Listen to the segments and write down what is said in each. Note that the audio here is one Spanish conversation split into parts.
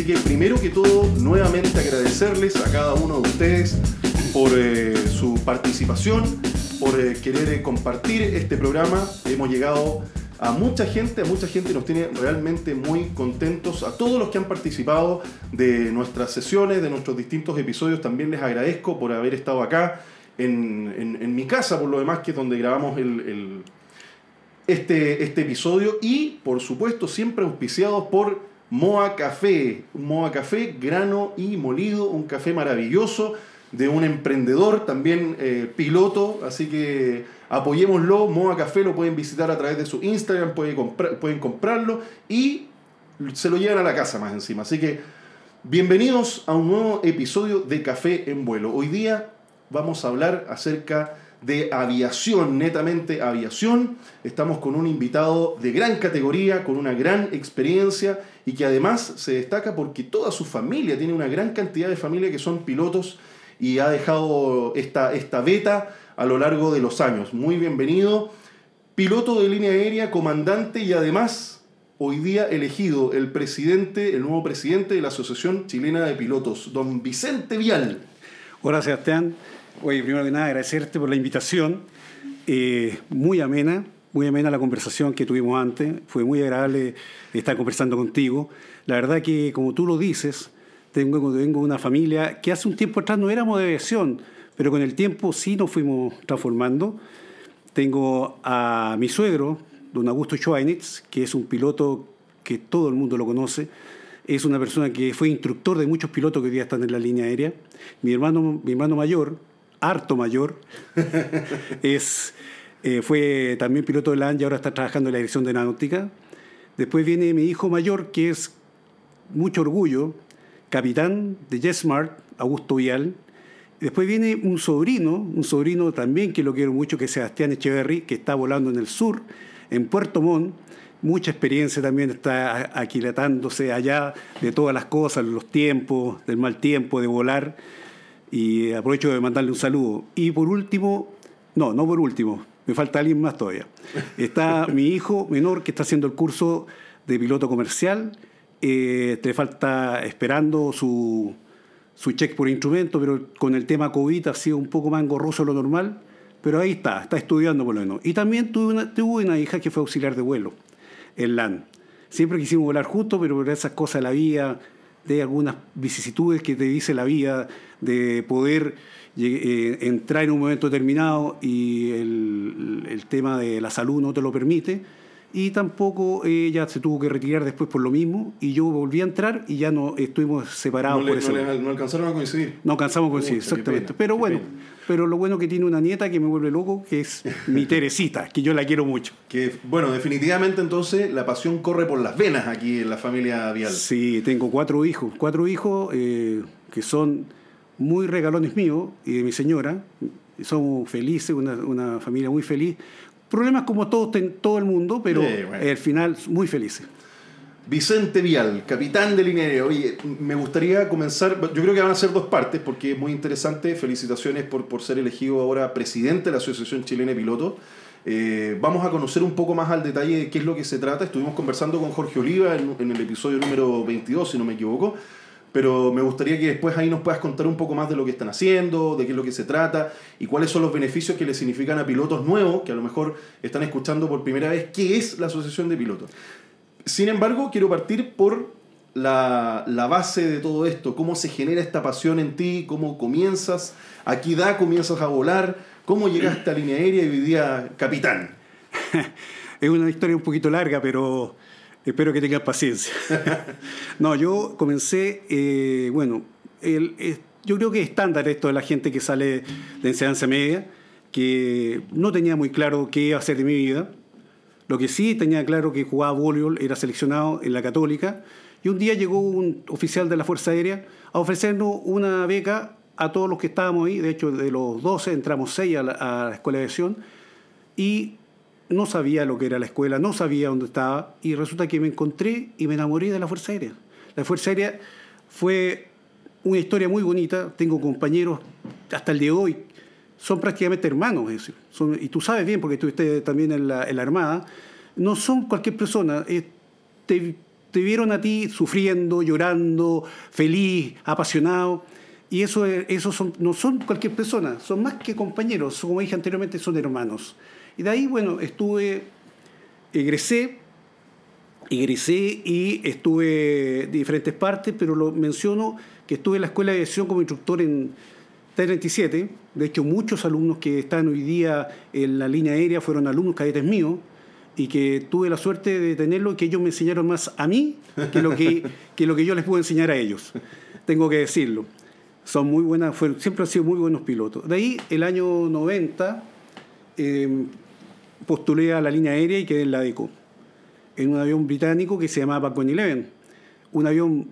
Así que primero que todo, nuevamente agradecerles a cada uno de ustedes por eh, su participación, por eh, querer eh, compartir este programa. Hemos llegado a mucha gente, a mucha gente nos tiene realmente muy contentos. A todos los que han participado de nuestras sesiones, de nuestros distintos episodios, también les agradezco por haber estado acá en, mi casa, por lo demás, que es donde grabamos el, este, este episodio. Y, por supuesto, siempre auspiciados por Moa Café. Moa Café, grano y molido, un café maravilloso de un emprendedor, también eh, piloto, así que apoyémoslo. Moa Café lo pueden visitar a través de su Instagram, pueden, pueden comprarlo y se lo llevan a la casa más encima. Así que bienvenidos a un nuevo episodio de Café en Vuelo. Hoy día vamos a hablar acerca de aviación, netamente aviación. Estamos con un invitado de gran categoría, con una gran experiencia y que además se destaca porque toda su familia, tiene una gran cantidad de familia que son pilotos y ha dejado esta, esta beta a lo largo de los años. Muy bienvenido, piloto de línea aérea, comandante y además hoy día elegido el presidente, el nuevo presidente de la Asociación Chilena de Pilotos, don Vicente Vial. Hola Sebastián, Oye, primero que nada, agradecerte por la invitación. Eh, muy amena, muy amena la conversación que tuvimos antes. Fue muy agradable estar conversando contigo. La verdad que, como tú lo dices, tengo, tengo una familia que hace un tiempo atrás no éramos de aviación, pero con el tiempo sí nos fuimos transformando. Tengo a mi suegro, don Augusto Schweinitz, que es un piloto que todo el mundo lo conoce. Es una persona que fue instructor de muchos pilotos que hoy día están en la línea aérea. Mi hermano, mi hermano mayor, harto mayor. es, eh, fue también piloto de LAN y ahora está trabajando en la dirección de náutica. Después viene mi hijo mayor, que es mucho orgullo, capitán de JetSmart, Augusto Vial. Después viene un sobrino, un sobrino también que lo quiero mucho, que es Sebastián Echeverry, que está volando en el sur, en Puerto Montt. Mucha experiencia también está aquilatándose allá de todas las cosas, los tiempos, del mal tiempo, de volar y aprovecho de mandarle un saludo. Y por último, no, no por último, me falta alguien más todavía. Está mi hijo menor que está haciendo el curso de piloto comercial, eh, te falta esperando su, su check por instrumento, pero con el tema COVID ha sido un poco más engorroso de lo normal, pero ahí está, está estudiando por lo menos. Y también tuve una, tuve una hija que fue auxiliar de vuelo en LAN. Siempre quisimos volar juntos, pero por esas cosas de la vida, de algunas vicisitudes que te dice la vida, de poder eh, entrar en un momento determinado y el, el, tema de la salud no te lo permite. Y tampoco ella se tuvo que retirar después por lo mismo y yo volví a entrar y ya no estuvimos separados por eso. No, alcanzaron a coincidir. No alcanzamos a coincidir, exactamente. Pero bueno, pero lo bueno que tiene una nieta que me vuelve loco, que es mi Teresita, que yo la quiero mucho. Que, bueno, definitivamente entonces la pasión corre por las venas aquí en la familia Vial. Sí, tengo cuatro hijos, cuatro hijos eh, que son muy regalones míos y de mi señora. Somos felices, una, una familia muy feliz. Problemas como todos en todo el mundo, pero al final muy felices. Vicente Vial, capitán de línea Oye, me gustaría comenzar, yo creo que van a ser dos partes porque es muy interesante. Felicitaciones por, por ser elegido ahora presidente de la Asociación Chilena de Pilotos. Eh, vamos a conocer un poco más al detalle de qué es lo que se trata. Estuvimos conversando con Jorge Oliva en, en el episodio número 22, si no me equivoco. Pero me gustaría que después ahí nos puedas contar un poco más de lo que están haciendo, de qué es lo que se trata y cuáles son los beneficios que le significan a pilotos nuevos que a lo mejor están escuchando por primera vez qué es la Asociación de Pilotos. Sin embargo, quiero partir por la, base de todo esto, cómo se genera esta pasión en ti, cómo comienzas, a qué edad comienzas a volar, cómo llegaste a línea aérea y hoy día capitán. es una historia un poquito larga, pero espero que tengas paciencia. no, yo comencé, eh, bueno, el, yo creo que es estándar esto de la gente que sale de enseñanza media que no tenía muy claro qué iba a hacer de mi vida. Lo que sí tenía claro que jugaba voleibol, era seleccionado en la Católica. Y un día llegó un oficial de la Fuerza Aérea a ofrecernos una beca a todos los que estábamos ahí. De hecho, de los 12 entramos 6 a la, a la escuela de aviación. Y no sabía lo que era la escuela, no sabía dónde estaba. Y resulta que me encontré y me enamoré de la Fuerza Aérea. La Fuerza Aérea fue una historia muy bonita. Tengo compañeros hasta el día de hoy son prácticamente hermanos. Es decir, son, y tú sabes bien, porque estuviste también en la, Armada, no son cualquier persona. Eh, te, vieron a ti sufriendo, llorando, feliz, apasionado. Y eso, eso son, no son cualquier persona, son más que compañeros, como dije anteriormente, son hermanos. Y de ahí, bueno, estuve, egresé, egresé y estuve en diferentes partes, pero lo menciono que estuve en la Escuela de Aviación como instructor en, T-37. De hecho, muchos alumnos que están hoy día en la línea aérea fueron alumnos cadetes míos y que tuve la suerte de tenerlo y que ellos me enseñaron más a mí que lo que, que, lo que yo les pude enseñar a ellos. Tengo que decirlo. Son muy buenas, fueron, siempre han sido muy buenos pilotos. De ahí, el año 90, eh, postulé a la línea aérea y quedé en la DECO, en un avión británico que se llamaba Falcon 11. Un avión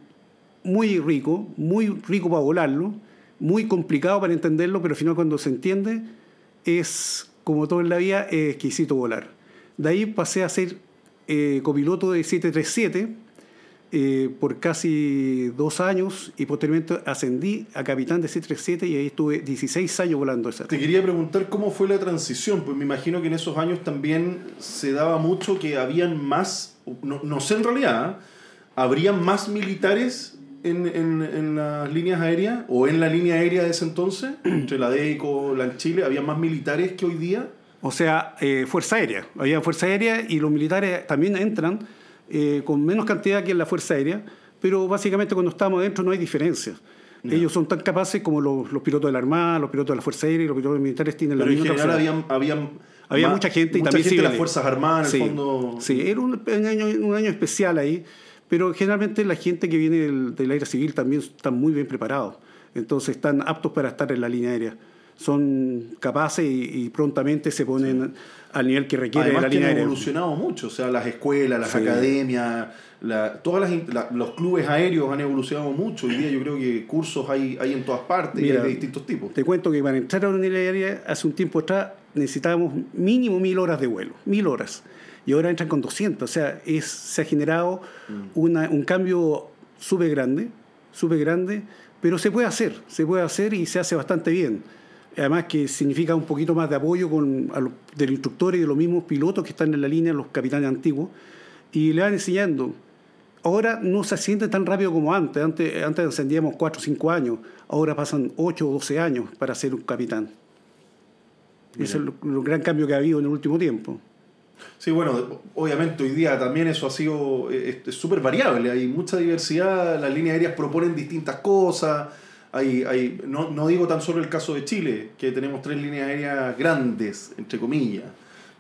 muy rico, muy rico para volarlo, muy complicado para entenderlo, pero al final cuando se entiende es, como todo en la vida, es exquisito volar. De ahí pasé a ser eh, copiloto de 737 eh, por casi dos años y posteriormente ascendí a capitán de 737 y ahí estuve 16 años volando esa. Te quería preguntar cómo fue la transición, pues me imagino que en esos años también se daba mucho que habían más, no, no sé en realidad, ¿eh? habrían más militares en, en, en, las líneas aéreas o en la línea aérea de ese entonces, entre la DECO, la Chile, había más militares que hoy día. O sea, eh, Fuerza Aérea. Había Fuerza Aérea y los militares también entran eh, con menos cantidad que en la Fuerza Aérea, pero básicamente cuando estamos adentro no hay diferencia. No. Ellos son tan capaces como los, los, pilotos de la Armada, los pilotos de la Fuerza Aérea y los pilotos militares tienen pero la misma en general había, había mucha gente y mucha también gente de las Fuerzas Armadas, en sí, el fondo. Sí, era un, un, año, un año especial ahí. Pero generalmente la gente que viene del, del aire civil también están muy bien preparados. Entonces están aptos para estar en la línea aérea. Son capaces y, y prontamente se ponen sí. al nivel que requiere Además la línea han aérea. evolucionado mucho. O sea, las escuelas, las sí. academias, la, todas las, la, los clubes aéreos han evolucionado mucho. Hoy día yo creo que cursos hay, hay en todas partes Mira, y hay de distintos tipos. Te cuento que para entrar a una línea aérea hace un tiempo atrás necesitábamos mínimo mil horas de vuelo. Mil horas y ahora entran con 200. O sea, es, se ha generado una, un cambio súper grande, súper grande, pero se puede hacer, se puede hacer y se hace bastante bien. Además que significa un poquito más de apoyo con, a los, del instructor y de los mismos pilotos que están en la línea, los capitanes antiguos, y le van enseñando. Ahora no se asciende tan rápido como antes. Antes, antes ascendíamos 4 o 5 años, ahora pasan 8 o 12 años para ser un capitán. Ese es el gran cambio que ha habido en el último tiempo. Sí, bueno, obviamente hoy día también eso ha sido súper variable, hay mucha diversidad, las líneas aéreas proponen distintas cosas, hay, hay, no, no digo tan solo el caso de Chile, que tenemos tres líneas aéreas grandes, entre comillas,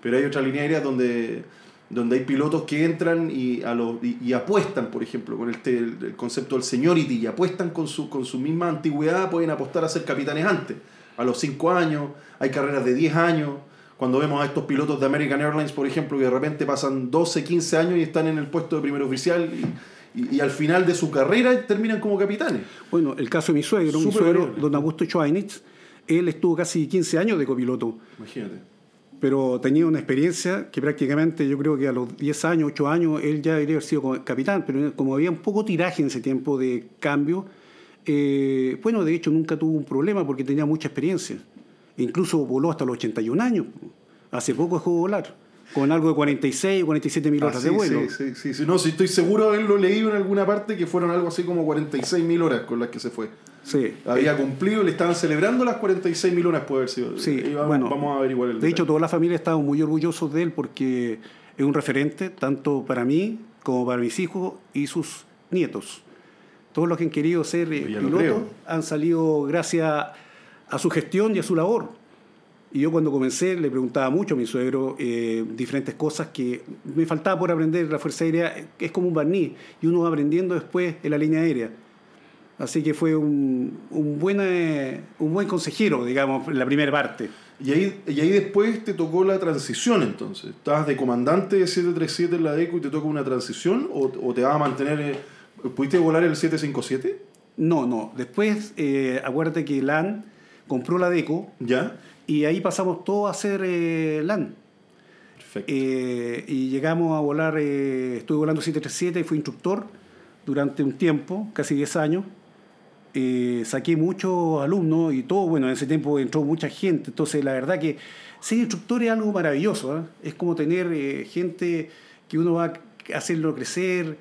pero hay otras líneas aéreas donde, donde hay pilotos que entran y, a los, y, apuestan, por ejemplo, con este, el, el, concepto del seniority, y apuestan con su, con su misma antigüedad, pueden apostar a ser capitanes antes, a los 5 años, hay carreras de 10 años, cuando vemos a estos pilotos de American Airlines, por ejemplo, que de repente pasan 12, 15 años y están en el puesto de primer oficial y, y, y al final de su carrera terminan como capitanes. Bueno, el caso de mi suegro, Super mi suegro, don Augusto Schweinitz, él estuvo casi 15 años de copiloto. Imagínate. Pero tenía una experiencia que prácticamente yo creo que a los 10 años, 8 años, él ya debería haber sido capitán, pero como había un poco tiraje en ese tiempo de cambio, eh, bueno, de hecho nunca tuvo un problema porque tenía mucha experiencia. Incluso voló hasta los 81 años. Hace poco dejó de volar. Con algo de 46 o 47 mil horas ah, sí, de vuelo. Sí, sí, sí, No, sí, estoy seguro de haberlo leído en alguna parte que fueron algo así como 46 mil horas con las que se fue. Sí. Había cumplido, le estaban celebrando las 46 mil horas, puede haber sido. Sí, vamos, bueno, vamos a averiguar el De detalle. hecho, toda la familia estaba muy orgullosos de él porque es un referente tanto para mí como para mis hijos y sus nietos. Todos los que han querido ser eh, pilotos han salido gracias a su gestión y a su labor. Y yo cuando comencé le preguntaba mucho a mi suegro eh, diferentes cosas que me faltaba por aprender. La Fuerza Aérea es como un barniz y uno va aprendiendo después en la línea aérea. Así que fue un, un, buen, eh, un buen consejero, digamos, en la primera parte. Y ahí, y ahí después te tocó la transición entonces. ¿Estabas de comandante de 737 en la DECO y te toca una transición? ¿O, o te vas a mantener... eh, ¿Pudiste volar el 757? No, no. Después, eh, acuérdate que LAN compró la DECO ¿Ya? y ahí pasamos todo a hacer eh, LAN. Perfecto. Eh, y llegamos a volar, eh, estuve volando 737 y fui instructor durante un tiempo, casi 10 años. Saqué muchos alumnos y todo, bueno, en ese tiempo entró mucha gente, entonces la verdad que ser instructor es algo maravilloso, ¿eh? es como tener gente que uno va a hacerlo crecer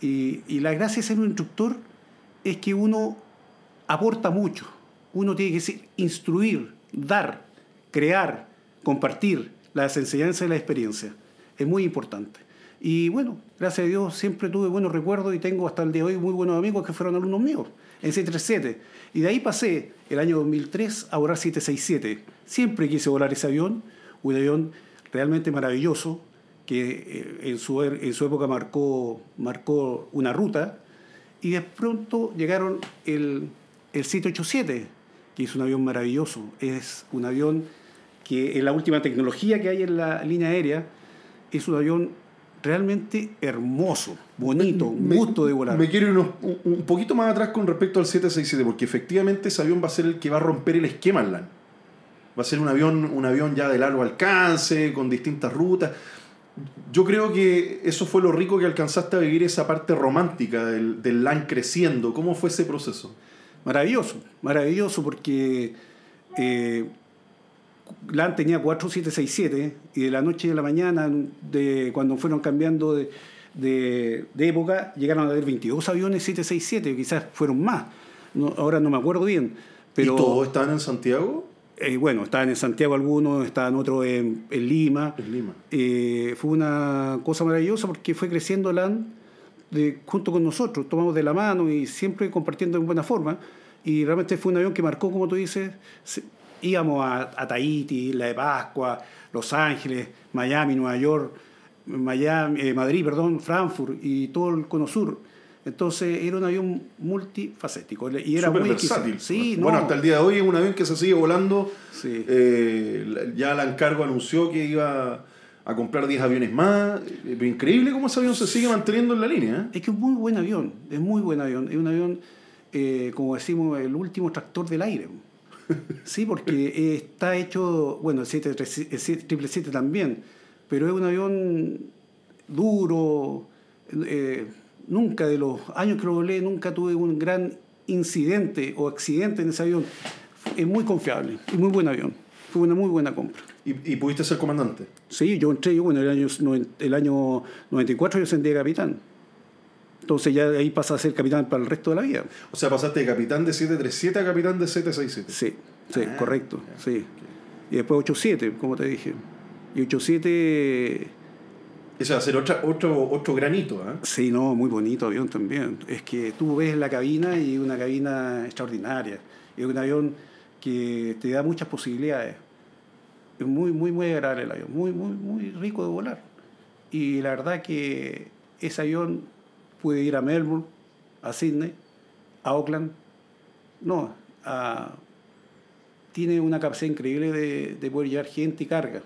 y, y la gracia de ser un instructor es que uno aporta mucho, uno tiene que ser- instruir, dar, crear, compartir las enseñanzas y la experiencia. Es muy importante. Y bueno, gracias a Dios siempre tuve buenos recuerdos y tengo hasta el día de hoy muy buenos amigos que fueron alumnos míos en 737. Y de ahí pasé el año 2003 a volar 767. Siempre quise volar ese avión, un avión realmente maravilloso que eh, en su, en su época marcó, marcó una ruta. Y de pronto llegaron el, el 787, que es un avión maravilloso. Es un avión que en la última tecnología que hay en la línea aérea es un avión realmente hermoso, bonito, un gusto de volar. Me quiero ir unos- un poquito más atrás con respecto al 767, porque efectivamente ese avión va a ser el que va a romper el esquema en LAN. Va a ser un avión, un avión ya de largo alcance, con distintas rutas. Yo creo que eso fue lo rico que alcanzaste a vivir esa parte romántica del, del LAN creciendo. ¿Cómo fue ese proceso? Maravilloso, maravilloso porque eh, LAN tenía 4767 y de la noche a la mañana, de, cuando fueron cambiando de, de- de época, llegaron a haber 22 aviones 767, quizás fueron más. No- ahora no me acuerdo bien. Pero, ¿Y todos estaban en Santiago? eh, bueno, estaban en Santiago algunos, estaban otros en, en Lima. En Lima. Eh, fue una cosa maravillosa porque fue creciendo LAN de, junto con nosotros, tomamos de la mano y siempre compartiendo en buena forma. Y realmente fue un avión que marcó, como tú dices, se- íbamos a, a Tahiti, Isla de Pascua, Los Ángeles, Miami, Nueva York, Miami, eh, Madrid, perdón, Frankfurt y todo el cono sur. Entonces era un avión multifacético y era muy versátil. Sí, bueno, no. hasta el día de hoy es un avión que se sigue volando. Sí. Eh, la- ya la encargo anunció que iba a comprar 10 aviones más. Pero increíble cómo ese avión se sigue manteniendo en la línea. ¿eh? Es que es un muy buen avión, es muy buen avión. Es un avión, eh, como decimos, el último tractor del aire. Sí, porque está hecho, bueno, el 737 el 777 también, pero es un avión duro. eh, nunca de los años que lo volé, nunca tuve un gran incidente o accidente en ese avión. Es muy confiable y muy buen avión. Fue una muy buena compra. Y, y pudiste ser comandante. Sí, yo entré, yo, bueno, el año, el año 94 yo ascendí a capitán. Entonces ya de ahí pasa a ser capitán para el resto de la vida. O sea, pasaste de capitán de 737 a capitán de 767. Sí, sí, Ah, correcto, sí. Y después 87, como te dije. Y 87, Ese va a ser otra, otro, otro granito. ¿eh? sí, no, muy bonito avión también. Es que tú ves la cabina y una cabina extraordinaria. Es un avión que te da muchas posibilidades. Muy, muy, muy agradable el avión, muy, muy, muy rico de volar. Y la verdad que ese avión pude ir a Melbourne, a Sydney, a Auckland. No, a- tiene una capacidad increíble de, de poder llevar gente y carga.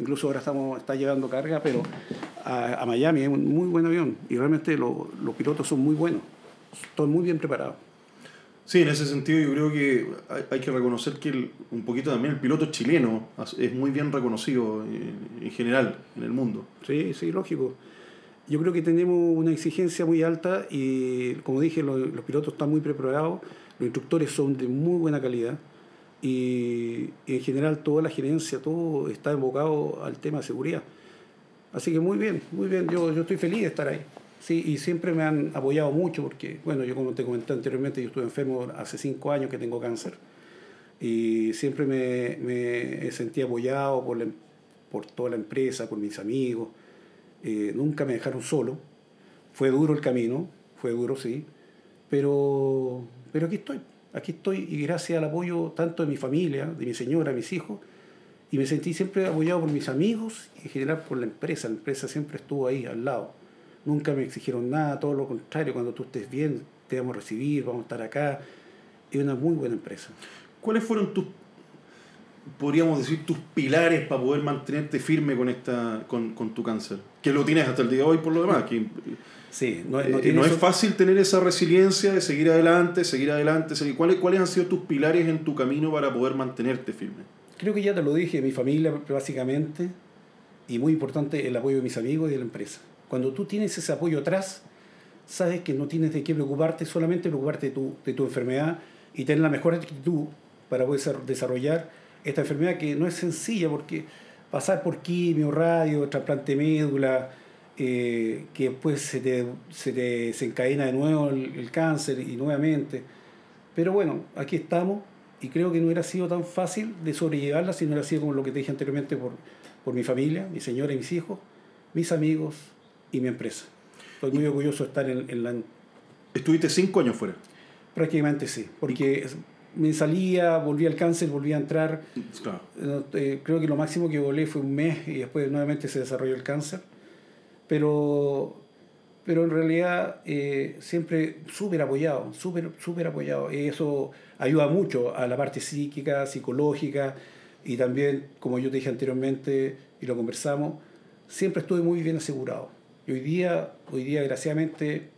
Incluso ahora estamos, está llegando carga, pero a, a Miami es un muy buen avión. Y realmente lo- los pilotos son muy buenos. Están muy bien preparados. Sí, en ese sentido yo creo que hay, hay que reconocer que el- un poquito también el piloto chileno es muy bien reconocido en, en general en el mundo. Sí, sí, lógico. Yo creo que tenemos una exigencia muy alta y, como dije, los, los pilotos están muy preparados, los instructores son de muy buena calidad y, y en general toda la gerencia, todo está enfocado al tema de seguridad. Así que muy bien, muy bien, yo, yo estoy feliz de estar ahí. Sí, y siempre me han apoyado mucho porque, bueno, yo como te comenté anteriormente, yo estuve enfermo hace cinco años que tengo cáncer y siempre me, me sentí apoyado por, la em- por toda la empresa, por mis amigos. Eh, nunca me dejaron solo. Fue duro el camino, fue duro, sí, pero, pero aquí estoy, aquí estoy y gracias al apoyo tanto de mi familia, de mi señora, de mis hijos, y me sentí siempre apoyado por mis amigos y en general por la empresa. La empresa siempre estuvo ahí al lado. Nunca me exigieron nada, todo lo contrario, cuando tú estés bien, te vamos a recibir, vamos a estar acá. Es una muy buena empresa. ¿Cuáles fueron tus... podríamos decir, tus pilares para poder mantenerte firme con, esta, con, con tu cáncer? Que lo tienes hasta el día de hoy por lo demás. Que, sí, no, no, eh, no es fácil tener esa resiliencia de seguir adelante, seguir adelante. Seguir. ¿Cuáles, ¿Cuáles han sido tus pilares en tu camino para poder mantenerte firme? Creo que ya te lo dije, mi familia básicamente, y muy importante el apoyo de mis amigos y de la empresa. Cuando tú tienes ese apoyo atrás, sabes que no tienes de qué preocuparte, solamente preocuparte de tu, de tu enfermedad y tener la mejor actitud para poder desarrollar esta enfermedad que no es sencilla porque pasar por quimio, radio, trasplante médula, eh, que después se te, se desencadena de nuevo el, cáncer y nuevamente. Pero bueno, aquí estamos y creo que no hubiera sido tan fácil de sobrellevarla si no hubiera sido como lo que te dije anteriormente por, por mi familia, mi señora y mis hijos, mis amigos y mi empresa. Estoy muy orgulloso de estar en, en la... ¿Estuviste cinco años fuera? Prácticamente sí, porque me salía, volvía al cáncer, volvía a entrar. Eh, creo que lo máximo que volé fue un mes y después nuevamente se desarrolló el cáncer. Pero, pero en realidad eh, siempre súper apoyado, súper súper apoyado. Y eso ayuda mucho a la parte psíquica, psicológica y también, como yo te dije anteriormente y lo conversamos, siempre estuve muy bien asegurado. Y hoy día, hoy día desgraciadamente,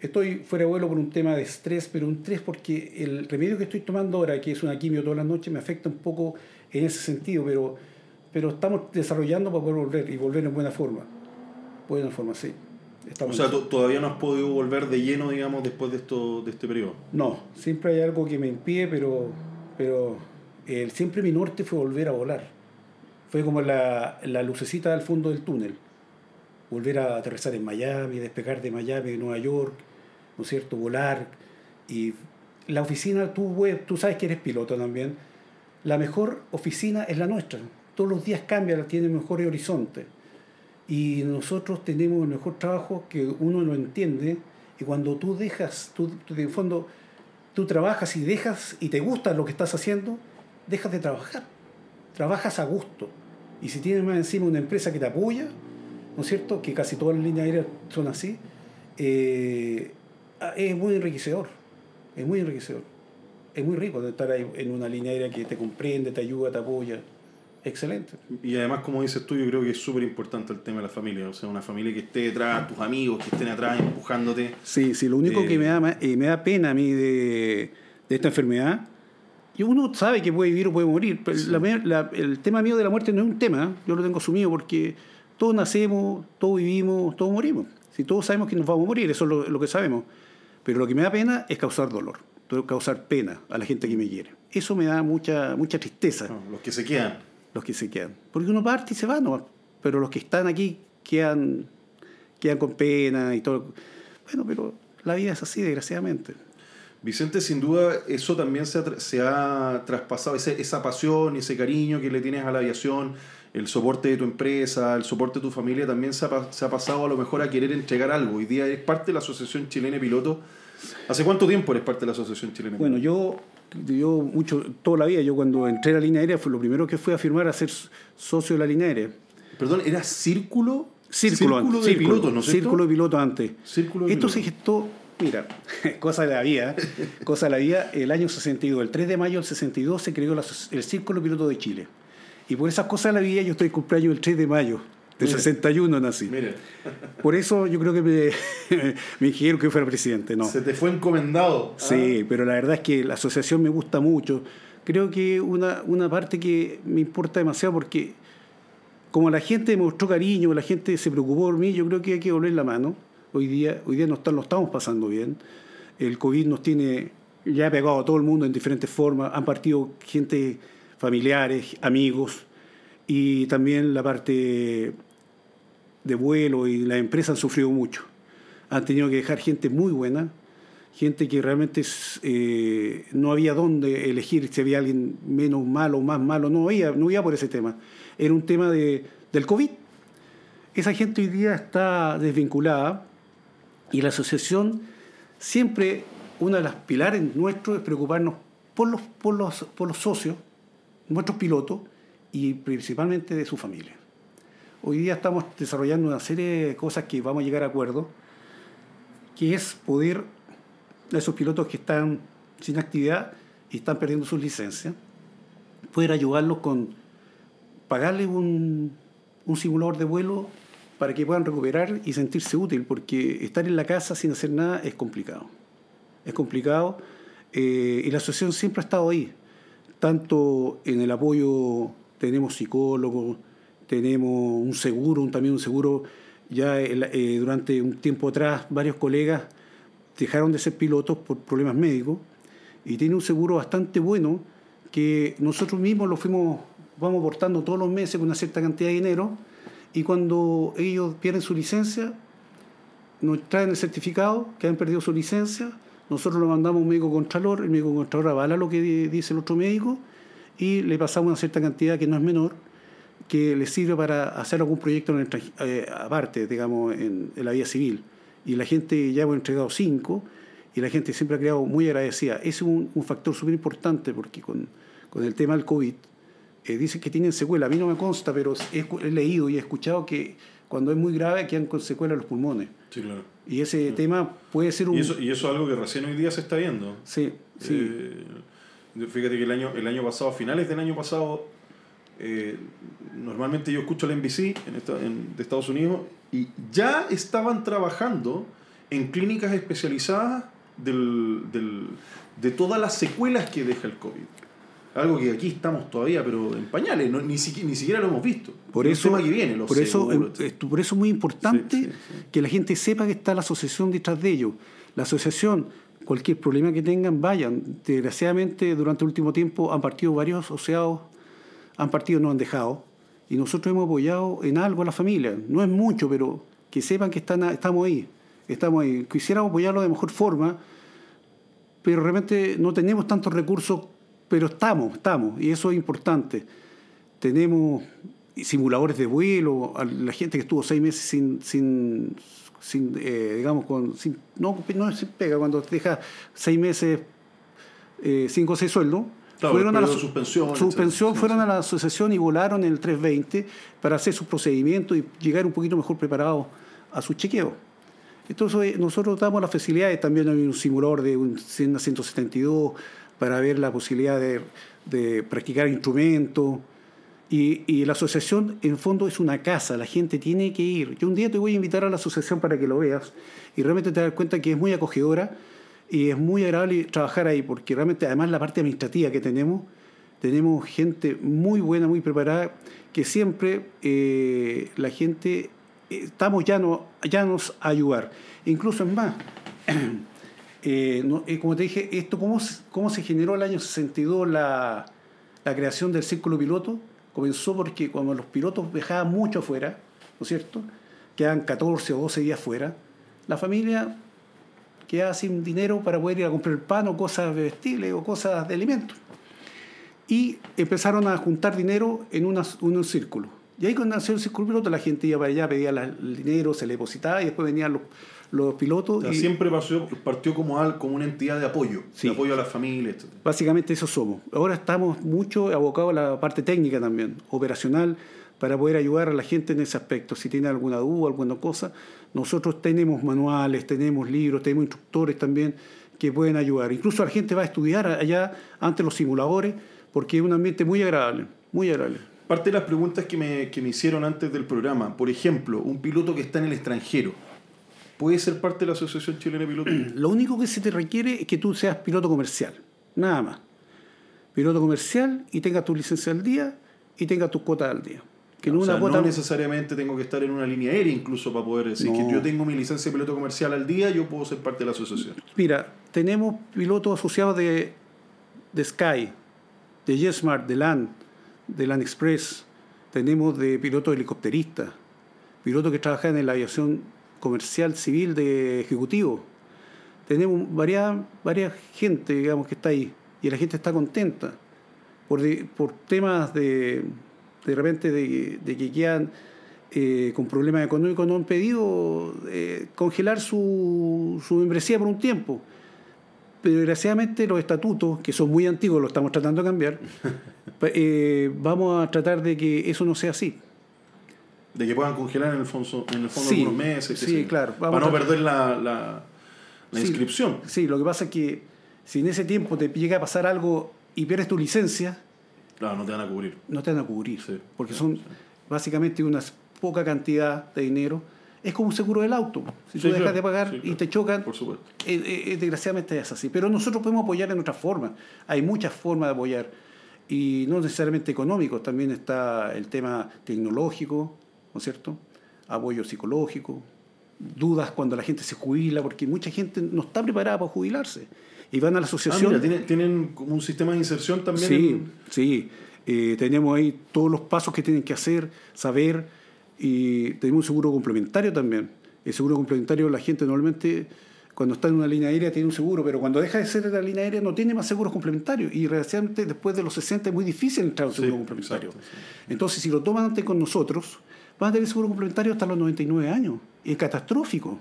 Estoy fuera de vuelo por un tema de estrés, pero un estrés porque el remedio que estoy tomando ahora, que es una quimio todas las noches, me afecta un poco en ese sentido, pero, pero estamos desarrollando para poder volver y volver en buena forma. Buena forma, sí. Estamos o sea, todavía no has podido volver de lleno, digamos, después de, esto, de este periodo. No, siempre hay algo que me impide, pero, pero el, siempre mi norte fue volver a volar. Fue como la, la lucecita al fondo del túnel. Volver a aterrizar en Miami, despegar de Miami, de Nueva York, ¿no es cierto? Volar. Y la oficina, tú, tú sabes que eres piloto también, la mejor oficina es la nuestra. Todos los días cambia, tiene mejor horizonte. Y nosotros tenemos el mejor trabajo que uno lo entiende. Y cuando tú dejas, tú, fondo, tú trabajas y dejas y te gusta lo que estás haciendo, dejas de trabajar. Trabajas a gusto. Y si tienes más encima una empresa que te apoya, ¿no es cierto? Que casi todas las líneas aéreas son así. Eh, Ah, es muy enriquecedor, es muy enriquecedor. Es muy rico de estar ahí en una línea aérea que te comprende, te ayuda, te apoya. Excelente. Y además, como dices tú, yo creo que es súper importante el tema de la familia. O sea, una familia que esté detrás, tus amigos que estén atrás empujándote. Sí, sí, lo único que eh, me da, eh, me da pena a mí de, de esta enfermedad, y uno sabe que puede vivir o puede morir, pero el tema mío de la muerte no es un tema, yo lo tengo asumido porque todos nacemos, todos vivimos, todos morimos. Si todos sabemos que nos vamos a morir, eso es lo que sabemos. Pero lo que me da pena es causar dolor, causar pena a la gente que me quiere. Eso me da mucha, mucha tristeza. los que se quedan. Los que se quedan. Porque uno parte y se va, ¿no? Pero los que están aquí quedan, quedan con pena y todo. Bueno, pero la vida es así, desgraciadamente. Vicente, sin duda, eso también se ha, se ha traspasado, esa pasión y ese cariño que le tienes a la aviación, el soporte de tu empresa, el soporte de tu familia, también se ha, se ha pasado a lo mejor a querer entregar algo. Hoy día eres parte de la Asociación Chilena de Pilotos ¿Hace cuánto tiempo eres parte de la Asociación Chilena? Bueno, yo, yo mucho, toda la vida, yo cuando entré a la línea aérea, fue lo primero que fui a firmar a ser socio de la línea aérea. Perdón, ¿era Círculo? Círculo, círculo de pilotos, ¿no Círculo de pilotos antes. Círculo de Esto se gestó, mira, cosa de la vida, cosa de la vida, el año 62, el 3 de mayo del 62 se creó el Círculo de Pilotos de Chile. Y por esas cosas de la vida yo estoy cumpleaños el 3 de mayo de 61 nací. Por eso yo creo que me, me dijeron que fuera presidente. No. Se te fue encomendado. ¿ah? Sí, pero la verdad es que la asociación me gusta mucho. Creo que una, una parte que me importa demasiado porque como la gente me mostró cariño, la gente se preocupó por mí, yo creo que hay que volver la mano. Hoy día, hoy día no, está, estamos pasando bien. El COVID nos tiene, ya ha pegado a todo el mundo en diferentes formas. Han partido gente, familiares, amigos, y también la parte de vuelo y las empresas han sufrido mucho. Han tenido que dejar gente muy buena, gente que realmente eh, no había dónde elegir si había alguien menos malo, más malo, no había, no había por ese tema. Era un tema de, del COVID. Esa gente hoy día está desvinculada y la asociación siempre, uno de los pilares nuestros es preocuparnos por los, por los, por los socios, nuestros pilotos y principalmente de su familia. Hoy día estamos desarrollando una serie de cosas que vamos a llegar a acuerdo, que es poder a esos pilotos que están sin actividad y están perdiendo sus licencias, poder ayudarlos con pagarles un, simulador de vuelo para que puedan recuperar y sentirse útil, porque estar en la casa sin hacer nada es complicado. Es complicado eh, y la asociación siempre ha estado ahí, tanto en el apoyo, tenemos psicólogos, tenemos un seguro, un, también un seguro, ya eh, durante un tiempo atrás varios colegas dejaron de ser pilotos por problemas médicos y tiene un seguro bastante bueno que nosotros mismos lo fuimos, vamos aportando todos los meses con una cierta cantidad de dinero y cuando ellos pierden su licencia, nos traen el certificado que han perdido su licencia, nosotros lo mandamos a un médico contralor, el médico contralor avala lo que dice el otro médico y le pasamos una cierta cantidad que no es menor, que le sirve para hacer algún proyecto eh, aparte, digamos, en, la vía civil. Y la gente ya hemos entregado cinco y la gente siempre ha creado muy agradecida. Ese es un, factor súper importante porque con, con el tema del COVID, eh, dicen que tienen secuela. A mí no me consta, pero he, leído y he escuchado que cuando es muy grave quedan con secuela los pulmones. Sí, claro. Y ese tema puede ser un... Y eso, y eso es algo que recién hoy día se está viendo. Sí, sí. Eh, fíjate que el año, el año pasado, a finales del año pasado, eh, normalmente yo escucho la NBC en, de Estados Unidos y ya estaban trabajando en clínicas especializadas del, del, de todas las secuelas que deja el COVID. Algo que aquí estamos todavía, pero en pañales, ni, ni siquiera lo hemos visto. Por eso, que viene, por, eso, por eso es muy importante que la gente sepa que está la asociación detrás de ello. La asociación, cualquier problema que tengan, vayan. Desgraciadamente, durante el último tiempo han partido varios asociados, han partido, no han dejado. Y nosotros hemos apoyado en algo a la familia. No es mucho, pero que sepan que están, estamos ahí. Estamos ahí. Quisiéramos apoyarlo de mejor forma, pero realmente no tenemos tantos recursos pero estamos, estamos, y eso es importante. Tenemos simuladores de vuelo, la gente que estuvo seis meses sin, sin, sin eh, digamos, con, no, no se pega cuando te deja seis meses eh, sin goce de sueldo. fueron a la suspensión, suspensión fueron a la asociación y volaron en el 320 para hacer sus procedimientos y llegar un poquito mejor preparados a su chequeo. Entonces nosotros damos las facilidades, también hay un simulador de un 172, para ver la posibilidad de, practicar instrumentos. Y, la asociación, en fondo, es una casa, la gente tiene que ir. Yo un día te voy a invitar a la asociación para que lo veas y realmente te das cuenta que es muy acogedora y es muy agradable trabajar ahí, porque realmente, además, la parte administrativa que tenemos, tenemos gente muy buena, muy preparada, que siempre eh, la gente, eh, estamos ya llanos a ayudar. Incluso es más, Eh, eh, como te dije, esto ¿cómo, cómo se generó el año 62 la, la creación del círculo piloto? Comenzó porque cuando los pilotos viajaban mucho afuera, ¿no es cierto? Quedan 14 o 12 días fuera, la familia quedaba sin dinero para poder ir a comprar pan o cosas de vestibles o cosas de alimentos. Y empezaron a juntar dinero en, una, un círculo. Y ahí cuando nació el círculo piloto, la gente iba para allá, pedía el dinero, se le depositaba y después venían los los pilotos. y siempre partió como, al, como una entidad de apoyo, de apoyo a las familias. Básicamente eso somos. Ahora estamos mucho abocados a la parte técnica también, operacional, para poder ayudar a la gente en ese aspecto. Si tiene alguna duda, alguna cosa, nosotros tenemos manuales, tenemos libros, tenemos instructores también que pueden ayudar. Incluso la gente va a estudiar allá ante los simuladores porque es un ambiente muy agradable, muy agradable. Parte de las preguntas que me, que me hicieron antes del programa, por ejemplo, un piloto que está en el extranjero, ¿Puede ser parte de la Asociación Chilena de Pilotos? Lo único que se te requiere es que tú seas piloto comercial, nada más. Piloto comercial y tengas tu licencia al día y tengas tus cuotas al día. Que no, no necesariamente tengo que estar en una línea aérea incluso para poder decir que yo tengo mi licencia de piloto comercial al día, yo puedo ser parte de la asociación. Mira, tenemos pilotos asociados de, de Sky, de JetSmart, de LAN, de LAN Express, tenemos de pilotos helicópteristas, pilotos que trabajan en la aviación comercial civil de ejecutivo. Tenemos varias, varias gente, digamos, que está ahí y la gente está contenta por, por temas de, de repente de, que quedan eh, con problemas económicos, no han pedido eh, congelar su, su membresía por un tiempo. Pero desgraciadamente los estatutos, que son muy antiguos, los estamos tratando de cambiar, eh, vamos a tratar de que eso no sea así de que puedan congelar en el fondo, en el fondo algunos meses. Sí, claro. para no perder la, la, inscripción. Sí, lo que pasa es que si en ese tiempo te llega a pasar algo y pierdes tu licencia, Claro, no te van a cubrir. No te van a cubrir, porque son básicamente una poca cantidad de dinero. Es como un seguro del auto. Si tú dejas de pagar y te chocan, Por supuesto. Eh, eh, desgraciadamente es así. Pero nosotros podemos apoyar en otras formas. Hay muchas formas de apoyar. Y no necesariamente económicos, también está el tema tecnológico, ¿no es cierto? Apoyo psicológico, dudas cuando la gente se jubila, porque mucha gente no está preparada para jubilarse. Y van a la asociación. Ah, mira, ¿tienen, como un sistema de inserción también. Sí, sí. Eh, tenemos ahí todos los pasos que tienen que hacer, saber, y tenemos un seguro complementario también. El seguro complementario, la gente normalmente, cuando está en una línea aérea, tiene un seguro, pero cuando deja de ser de la línea aérea, no tiene más seguros complementarios. Y realmente, después de los 60, es muy difícil entrar a un seguro complementario. Entonces, si lo toman antes con nosotros, van a tener seguro complementario hasta los 99 años. Es catastrófico,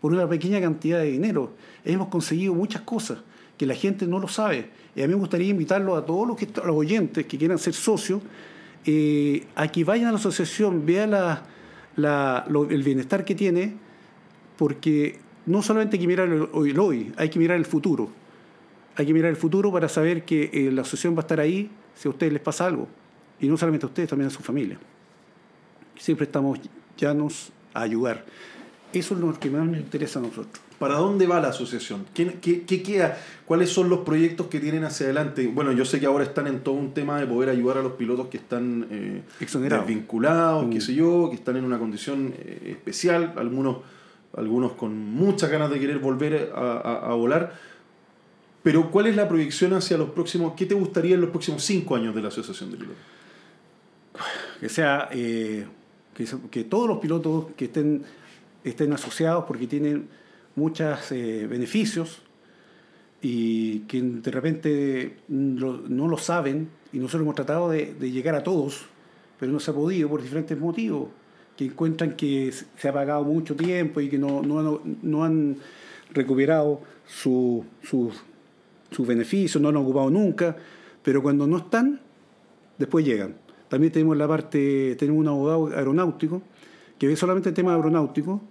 por una pequeña cantidad de dinero. Hemos conseguido muchas cosas que la gente no lo sabe. Y a mí me gustaría invitarlo a todos los, oyentes que quieran ser socios eh, a que vayan a la asociación, vean el bienestar que tiene, porque no solamente hay que mirar el hoy, hay que mirar el futuro. Hay que mirar el futuro para saber que eh, la asociación va a estar ahí si a ustedes les pasa algo. Y no solamente a ustedes, también a su familia. Siempre estamos llanos a ayudar. Eso es lo que más nos interesa a nosotros. ¿Para dónde va la asociación? ¿Qué, qué, qué queda? ¿Cuáles son los proyectos que tienen hacia adelante? Bueno, yo sé que ahora están en todo un tema de poder ayudar a los pilotos que están eh, desvinculados, qué mm. sé yo, que están en una condición eh, especial, algunos, algunos con muchas ganas de querer volver a, a, volar. Pero ¿cuál es la proyección hacia los próximos, qué te gustaría en los próximos cinco años de la Asociación de Pilotos? Que sea, eh, que, todos los pilotos que estén, estén asociados porque tienen muchos eh, beneficios y que de repente no lo saben y nosotros hemos tratado de, llegar a todos, pero no se ha podido por diferentes motivos, que encuentran que se ha pagado mucho tiempo y que no, no, han recuperado sus su, beneficios, no lo han ocupado nunca, pero cuando no están, después llegan. También tenemos la parte, tenemos un abogado aeronáutico que ve solamente el tema aeronáutico